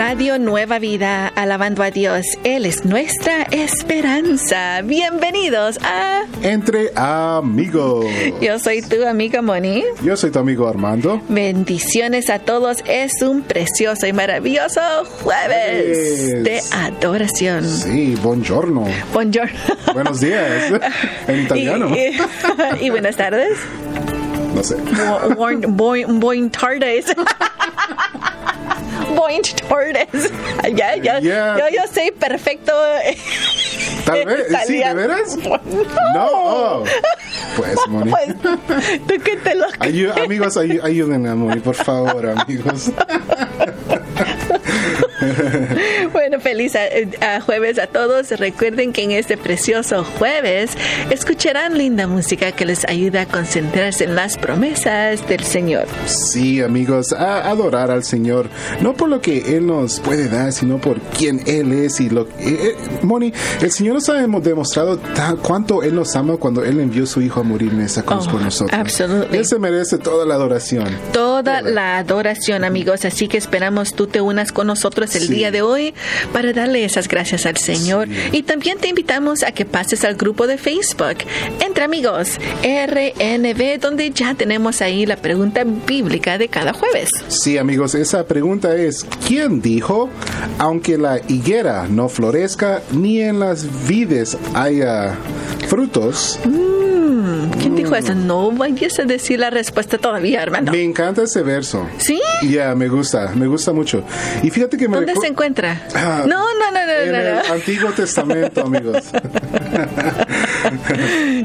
Radio Nueva Vida, alabando a Dios. Él es nuestra esperanza. Bienvenidos a Entre Amigos. Yo soy tu amiga Moni. Yo soy tu amigo Armando. Bendiciones a todos. Es un precioso y maravilloso jueves de adoración. Sí, buongiorno. Buongiorno. Buenos días. En italiano. Y, y- y buenas tardes. No sé. Bu- Buon, buon, buon tardes. Buon tardes. Ya, ya, Yeah. yo, yo sé perfecto. Tal vez. Sí, ¿de veras? No. No. Oh. Pues, Moni. Pues, tú que te lo Ayu- amigos, ayu- ayuden a Moni, por favor, amigos. Bueno, feliz a- a jueves a todos. Recuerden que en este precioso jueves escucharán linda música que les ayuda a concentrarse en las promesas del Señor. Sí, amigos, a adorar al Señor, no por lo que Él nos puede dar, sino por quién Él es y lo eh, eh, Moni, el Señor nos ha demo- demostrado cuánto Él nos ama cuando Él envió a su Hijo a morir en esa cruz Oh, por nosotros. absolutely. Él se merece toda la adoración. Toda la adoración, amigos. Así que esperamos tú te unas con nosotros el Sí. día de hoy para darle esas gracias al Señor. Y también te invitamos a que pases al grupo de Facebook Entre Amigos RNB, donde ya tenemos ahí la pregunta bíblica de cada jueves. Sí, amigos, esa pregunta es, ¿quién dijo, aunque la higuera no florezca, ni en las vides haya frutos? ¿Quién dijo eso? No vayas a decir la respuesta todavía, hermano. Me encanta ese verso. ¿Sí? Ya, me gusta, me gusta mucho. Y fíjate que me ¿Dónde se encuentra? Ah, No, no, no, En no, el no, no. Antiguo Testamento, amigos.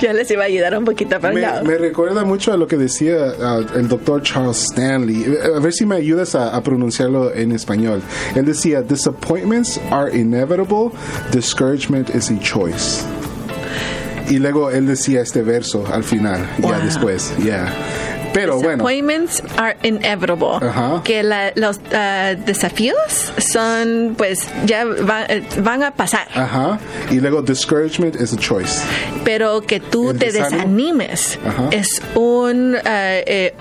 Ya les iba a ayudar un poquito, pero Me, me recuerda mucho a lo que decía ah, el doctor Charles Stanley. A ver si me ayudas a, a pronunciarlo en español. Él decía, disappointments are inevitable, discouragement is a choice. Y luego él decía este verso al final, ya Wow. después, ya. Pero bueno, Disappointments are inevitable. Ajá. Que la- los ah, desafíos son, pues, ya va- eh, van a pasar. ajá. Y luego discouragement is a choice. Pero que tú te desanimes Ajá. es una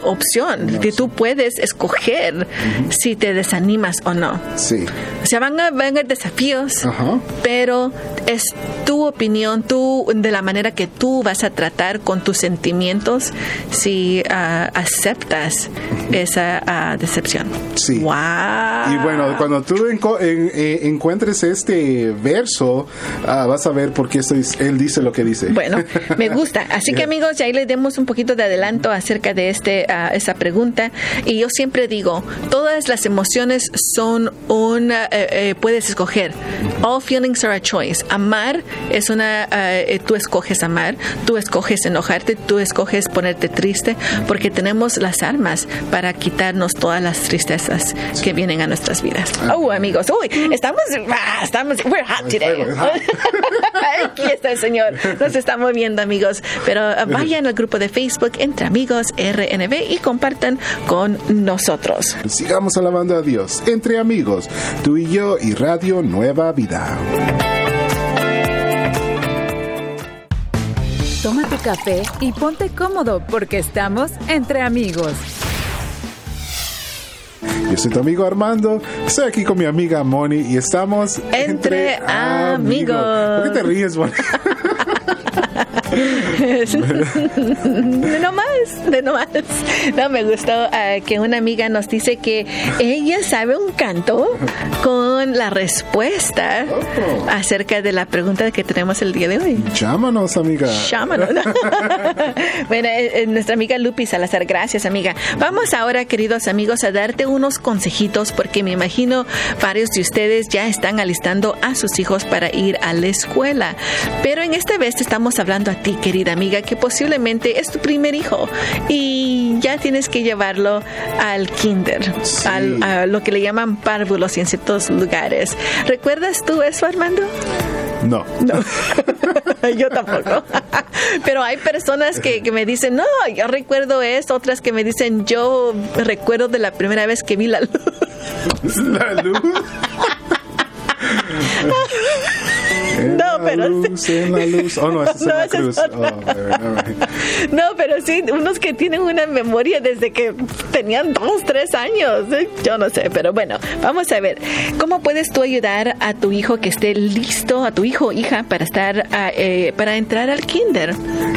opción Una que tú opción. puedes escoger si te desanimas o no. Sí. O sea, van a venir desafíos, Ajá. pero es tu opinión, tú, de la manera que tú vas a tratar con tus sentimientos si aceptas esa ah, decepción. Sí. ¡Wow! Y bueno, cuando tú enco- en- eh, encuentres este verso, ah, vas a ver por qué él dice lo que dice. Bueno, me gusta. Así que amigos, ya ahí les demos un poquito de adelanto acerca de este ah, esa pregunta. Y yo siempre digo, todas las emociones son una, eh, eh, puedes escoger. All feelings are a choice. Amar es una, ah, eh, tú escoges amar, tú escoges enojarte, tú escoges ponerte triste, porque tenemos las armas para quitarnos todas las tristezas que vienen a nuestras vidas. Oh, amigos, uy, estamos, ah, estamos, we're hot today. Aquí está el Señor. Nos está moviendo, amigos. Pero uh, vayan al grupo de Facebook Entre Amigos RNB y compartan con nosotros. Sigamos alabando a Dios entre amigos, tú y yo y Radio Nueva Vida. Café y ponte cómodo porque estamos entre amigos. Yo soy tu amigo Armando, estoy aquí con mi amiga Moni y estamos Entre amigos. ¿Por qué te ríes, Moni? de no más, de no más. No, me gustó ah, que una amiga nos dice que ella sabe un canto con la respuesta Oh. acerca de la pregunta que tenemos el día de hoy. Llámanos, amiga. Llámanos. bueno, eh, eh, nuestra amiga Lupi Salazar, gracias amiga. Vamos ahora, queridos amigos, a darte unos consejitos porque me imagino varios de ustedes ya están alistando a sus hijos para ir a la escuela. Pero en esta vez te estamos hablando a ti, querida amiga, que posiblemente es tu primer hijo y ya tienes que llevarlo al kinder, Sí. al, a lo que le llaman párvulos en ciertos lugares. ¿Recuerdas tú eso, Armando? No. No, yo tampoco. Pero hay personas que, que me dicen, no, yo recuerdo esto, otras que me dicen, yo recuerdo de la primera vez que vi la luz. La luz. No, pero luz, en la luz. Oh, no, esa es No, la esa es cruz. otra. Oh, all right, all right. No, pero sí, unos que tienen una memoria desde que tenían dos, tres años. ¿eh? Yo no sé, pero bueno, vamos a ver. ¿Cómo puedes tú ayudar a tu hijo que esté listo, a tu hijo o hija, para estar, ah, eh, para entrar al kinder?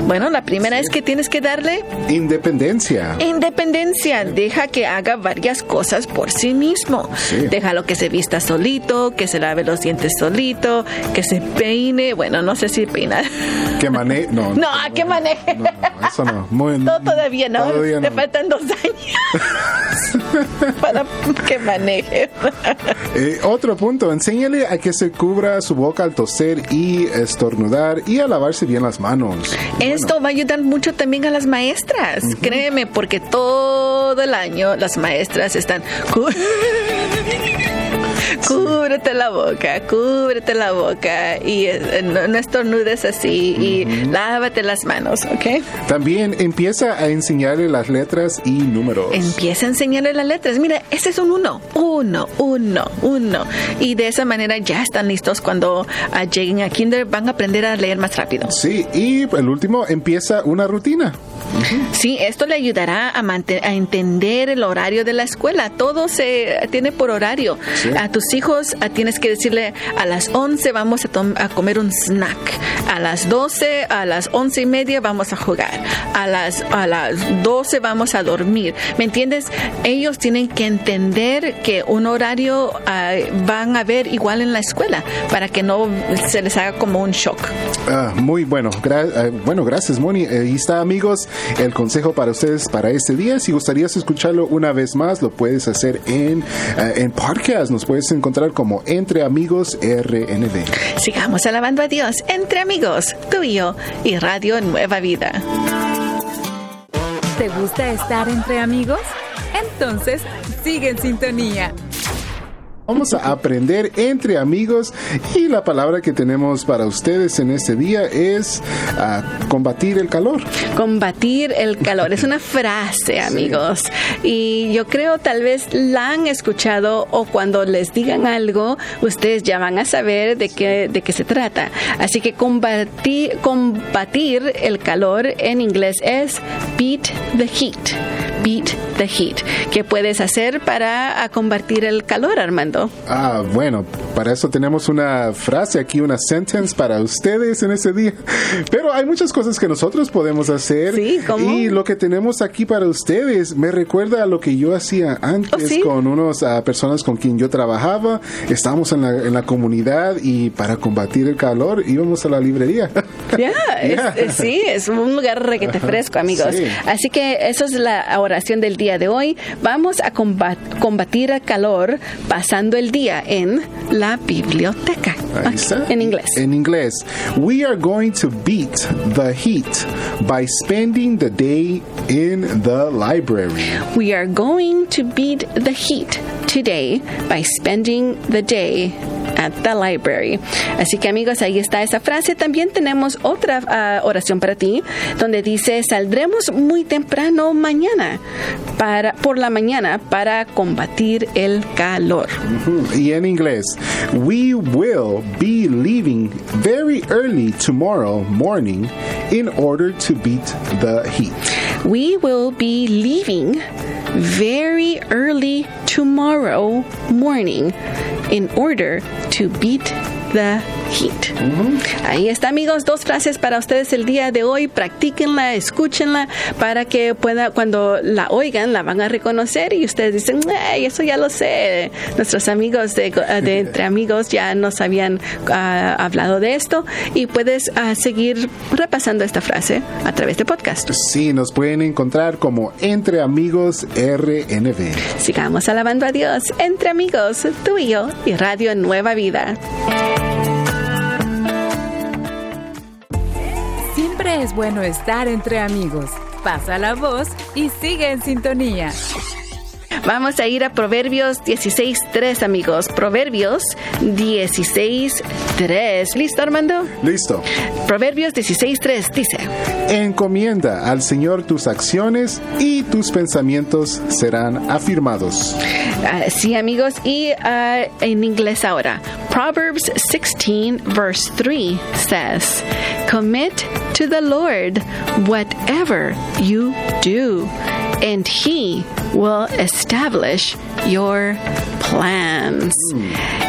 Bueno, la primera es que tienes que darle Independencia. independencia. Deja que haga varias cosas por sí mismo. Sí. Déjalo que se vista solito, que se lave los dientes solito, que se peine. Bueno, no sé si peinar. Que maneje. No, No, ¿a qué maneje? No, no, eso no. Muy, No, todavía no. Todavía Te no. faltan dos años para que maneje. Eh, otro punto, enséñale a que se cubra su boca al toser y estornudar y a lavarse bien las manos. Esto va a ayudar mucho también a las maestras. Créeme, porque todo el año las maestras están. "Cú- Cúbrete la boca, cúbrete la boca y eh, no, no estornudes así y lávate las manos, ¿ok? También empieza a enseñarle las letras y números. Empieza a enseñarle las letras. Mira, ese es un uno, uno, uno, uno. Y de esa manera ya están listos cuando ah, lleguen a kinder, van a aprender a leer más rápido. Sí, y el último empieza una rutina. Sí, esto le ayudará a, a entender el horario de la escuela. Todo se tiene por horario. Sí. A tus hijos ah, tienes que decirle a las 11 vamos a, a comer un snack. A las 12, a las 11 y media vamos a jugar. A las, a las 12 vamos a dormir. ¿Me entiendes? Ellos tienen que entender que un horario ah, van a ver igual en la escuela para que no se les haga como un shock. Ah, muy bueno. Gra- bueno, gracias, Moni. Eh, Ahí está, amigos, el consejo para ustedes para este día. Si gustarías escucharlo una vez más, lo puedes hacer en, eh, en podcast. Nos puedes encontrar como Entre Amigos RNB. Sigamos alabando a Dios entre amigos, tú y yo y Radio Nueva Vida. ¿Te gusta estar entre amigos? Entonces, sigue en sintonía. Vamos a aprender entre amigos y la palabra que tenemos para ustedes en este día es ah, combatir el calor. Combatir el calor es una frase, amigos. Y yo creo tal vez la han escuchado o cuando les digan algo, ustedes ya van a saber de qué, de qué se trata. Así que combatir, combatir el calor en inglés es beat the heat. Beat the heat. ¿Qué puedes hacer para ah, combatir el calor, Armando? Ah, bueno, para eso tenemos una frase aquí, una sentence para ustedes en este día. Pero hay muchas cosas que nosotros podemos hacer. Sí, ¿cómo? Y lo que tenemos aquí para ustedes me recuerda a lo que yo hacía antes ¿Oh, sí? con unas personas con quien yo trabajaba. Estábamos en la, en la comunidad y para combatir el calor íbamos a la librería. Ya, es- sí, es un lugar requete fresco, amigos. Sí. Así que eso es la oración del día de hoy. Vamos a combat- combatir el calor pasando el día en la biblioteca. Ahí Ok, está. En inglés. En inglés. We are going to beat the heat by spending the day in the library. We are going to beat the heat today by spending the day at the library. Así que amigos, ahí está esa frase. También tenemos otra ah, oración para ti, donde dice, saldremos muy temprano mañana, para, por la mañana, para combatir el calor. Y en inglés, we will be leaving very early tomorrow morning in order to beat the heat. We will be leaving very early tomorrow morning in order to beat the heat. Ahí está, amigos, dos frases para ustedes el día de hoy. Practíquenla, escúchenla para que pueda, cuando la oigan, la van a reconocer y ustedes dicen, "Ay, eso ya lo sé. Nuestros amigos de, de Entre Amigos ya nos habían ah, hablado de esto y puedes ah, seguir repasando esta frase a través de podcast. Sí, nos pueden encontrar como Entre Amigos RNB. Sigamos alabando a Dios entre amigos, tú y yo, y Radio Nueva Vida. Siempre es bueno estar entre amigos. Pasa la voz y sigue en sintonía. Vamos a ir a Proverbios 16.3, amigos. Proverbios 16.3. ¿Listo, Armando? Listo. Proverbios 16.3 dice. Encomienda al Señor tus acciones y tus pensamientos serán afirmados. Uh, sí, amigos. Y uh, en inglés ahora. Proverbs 16, verse 3 says, Commit to the Lord whatever you do, and He will establish your plans.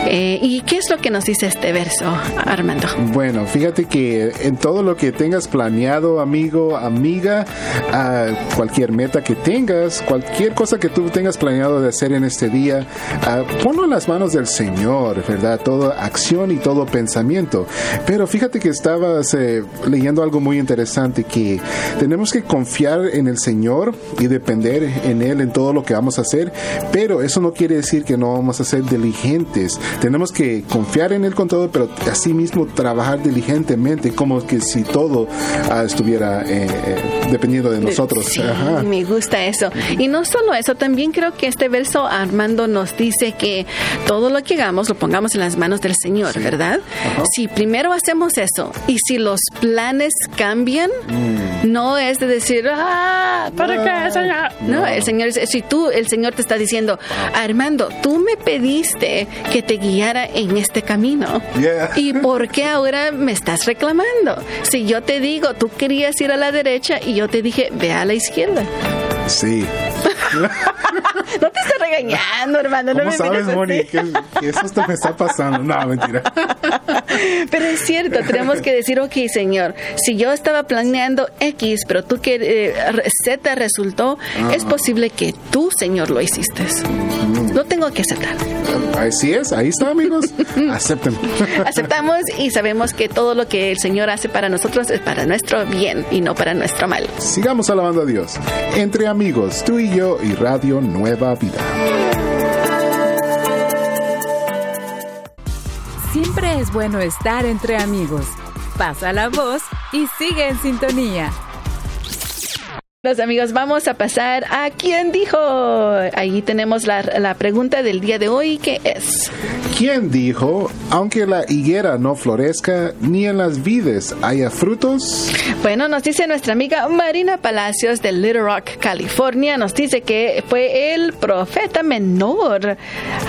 Eh, ¿Y qué es lo que nos dice este verso, Armando? Bueno, fíjate que en todo lo que tengas planeado, amigo, amiga, a cualquier meta que tengas, cualquier cosa que tú tengas planeado de hacer en este día, ah, ponlo en las manos del Señor, ¿verdad? Toda acción y todo pensamiento. Pero fíjate que estabas eh, leyendo algo muy interesante, que tenemos que confiar en el Señor y depender en Él en todo lo que vamos a hacer, pero eso no quiere decir que no vamos a ser diligentes. Tenemos que confiar en Él con todo, pero asimismo trabajar diligentemente, como que si todo ah, estuviera eh, eh, dependiendo de nosotros. Sí, me gusta eso. Y no solo eso, también creo que este verso Armando nos dice que todo lo que hagamos lo pongamos en las manos del Señor, ¿verdad? Si primero hacemos eso y si los planes cambian, Mm. No es de decir, ah, ¿para qué, Señor? No, el Señor, si tú, el Señor te está diciendo, Armando, tú me pediste que te guiara en este camino. Yeah. ¿Y por qué ahora me estás reclamando? Si yo te digo, tú querías ir a la derecha y yo te dije, ve a la izquierda. Sí. No te estoy regañando, hermano. No ¿Cómo me sabes. Moni, que, que eso hasta me está pasando? No, mentira. Pero es cierto, tenemos que decir, ok, Señor, si yo estaba planeando X, pero tú que eh, Z resultó, es posible que tú, Señor, lo hiciste. No tengo que aceptar. Así es, ahí está, amigos. Acepten. Aceptamos y sabemos que todo lo que el Señor hace para nosotros es para nuestro bien y no para nuestro mal. Sigamos alabando a Dios. Entre amigos, tú y yo y Radio Nueva Vida. Siempre es bueno estar entre amigos. Pasa la voz y sigue en sintonía. Los amigos, vamos a pasar a quién dijo. Ahí tenemos la, la pregunta del día de hoy, que es. ¿Quién dijo, aunque la higuera no florezca, ni en las vides haya frutos? Bueno, nos dice nuestra amiga Marina Palacios de Little Rock, California. Nos dice que fue el profeta menor,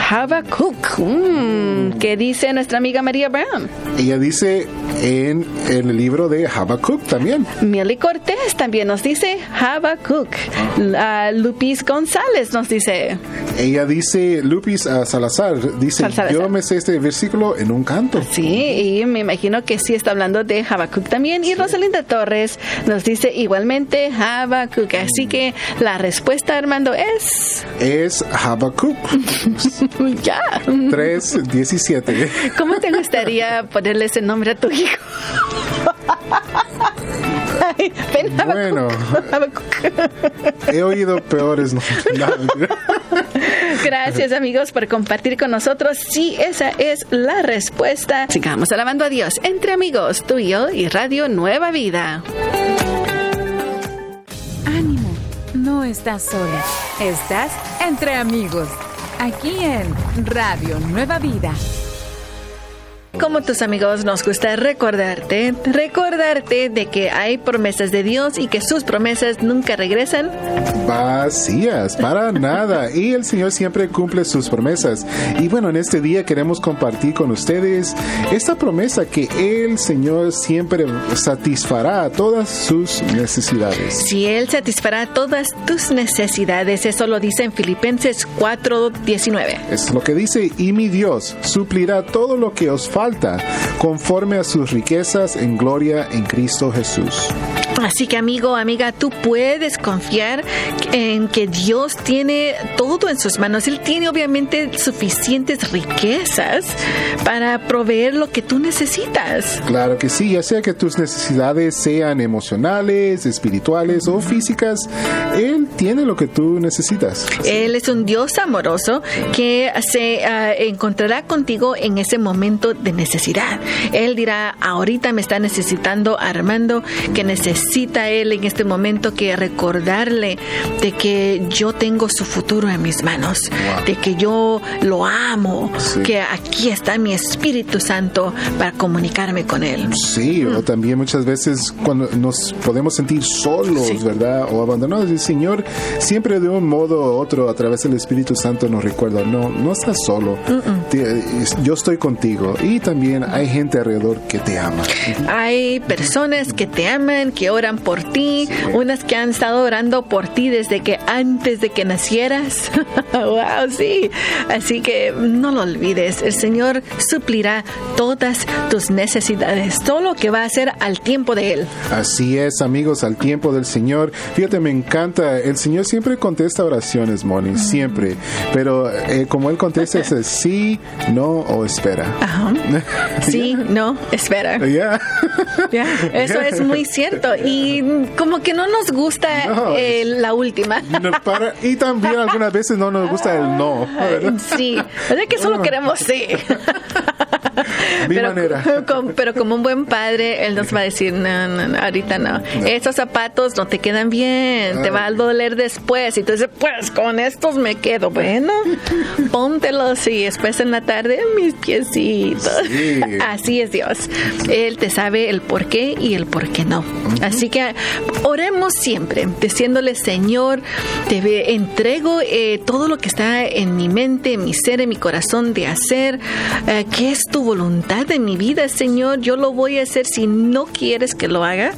Habacuc. Mm, ¿Qué dice nuestra amiga María Brown? Ella dice en el libro de Habacuc también. Milly Cortés también nos dice Habacuc. La Lupis González nos dice. Ella dice, Lupis ah, Salazar, dice, Salazar. yo me sé este versículo en un canto. Sí, y me imagino que sí está hablando de Habacuc también. Y Rosalinda Torres nos dice igualmente Habacuc. Así que la respuesta, Armando, es. Es Habacuc ya. 3.17. ¿Cómo te gustaría ponerle ese nombre a tu hijo? Ay, ven, Habacuc. Bueno. He oído peores. No, mentira. Gracias amigos por compartir con nosotros. Sí, esa es la respuesta. Sigamos alabando a Dios entre amigos, tú y yo y Radio Nueva Vida. Ánimo, no estás sola. Estás entre amigos. Aquí en Radio Nueva Vida. Como tus amigos, nos gusta recordarte, recordarte de que hay promesas de Dios y que sus promesas nunca regresan. Vacías, para nada. Y el Señor siempre cumple sus promesas. Y bueno, en este día queremos compartir con ustedes esta promesa que el Señor siempre satisfará todas sus necesidades. Si Él satisfará todas tus necesidades, eso lo dice en Filipenses 4:19. Es lo que dice, y mi Dios suplirá todo lo que os falta conforme a sus riquezas en gloria en Cristo Jesús. Así que amigo, amiga, tú puedes confiar en que Dios tiene todo en sus manos. Él tiene obviamente suficientes riquezas para proveer lo que tú necesitas. Claro que sí, ya sea que tus necesidades sean emocionales, espirituales o físicas, Él tiene lo que tú necesitas. Él es un Dios amoroso que se ah, encontrará contigo en ese momento de necesidad. Él dirá, ahorita me está necesitando Armando, que necesita él en este momento que recordarle de que yo tengo su futuro en mis manos, de que yo lo amo, que aquí está mi Espíritu Santo para comunicarme con él. Sí, o también muchas veces cuando nos podemos sentir solos, ¿verdad? O abandonados, el Señor siempre de un modo u otro a través del Espíritu Santo nos recuerda, no, no estás solo, yo estoy contigo y también hay gente alrededor que te ama. Hay personas que te aman, que oran por ti, unas que han estado orando por ti desde que antes de que nacieras. wow, sí. Así que no lo olvides, el Señor suplirá todas tus necesidades, todo lo que va a hacer al tiempo de Él. Así es, amigos, al tiempo del Señor. Fíjate, me encanta, el Señor siempre contesta oraciones, Moni, siempre. Pero eh, como Él contesta es sí, no o espera. Ajá. Sí, no, espera. Ya. Eso es muy cierto. Y como que no nos gusta eh, la última. y también algunas veces no nos gusta el no. Sí, es que solo queremos sí. Mi pero, manera. pero como un buen padre, él nos va a decir, no, no, ahorita no. Esos zapatos no te quedan bien, te va a doler después. Y entonces, pues con estos me quedo. Bueno, póntelos y después en la tarde mis piecitos. Así es Dios. Él te sabe el por qué y el por qué no. Así que oremos siempre, diciéndole, Señor, te entrego eh, todo lo que está en mi mente, en mi ser, en mi corazón de hacer. Eh, ¿Qué es tu voluntad en mi vida, Señor? Yo lo voy a hacer si no quieres que lo haga.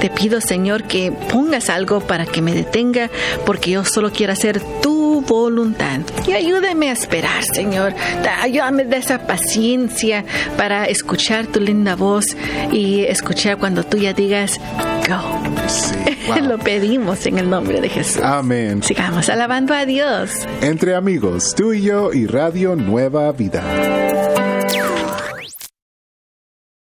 Te pido, Señor, que pongas algo para que me detenga, porque yo solo quiero hacer tu voluntad. Y ayúdame a esperar, Señor. Ayúdame de esa paciencia para escuchar tu linda voz y escuchar cuando tú ya digas, go. Lo pedimos en el nombre de Jesús. Amén. Sigamos alabando a Dios. Entre amigos, tú y yo y Radio Nueva Vida.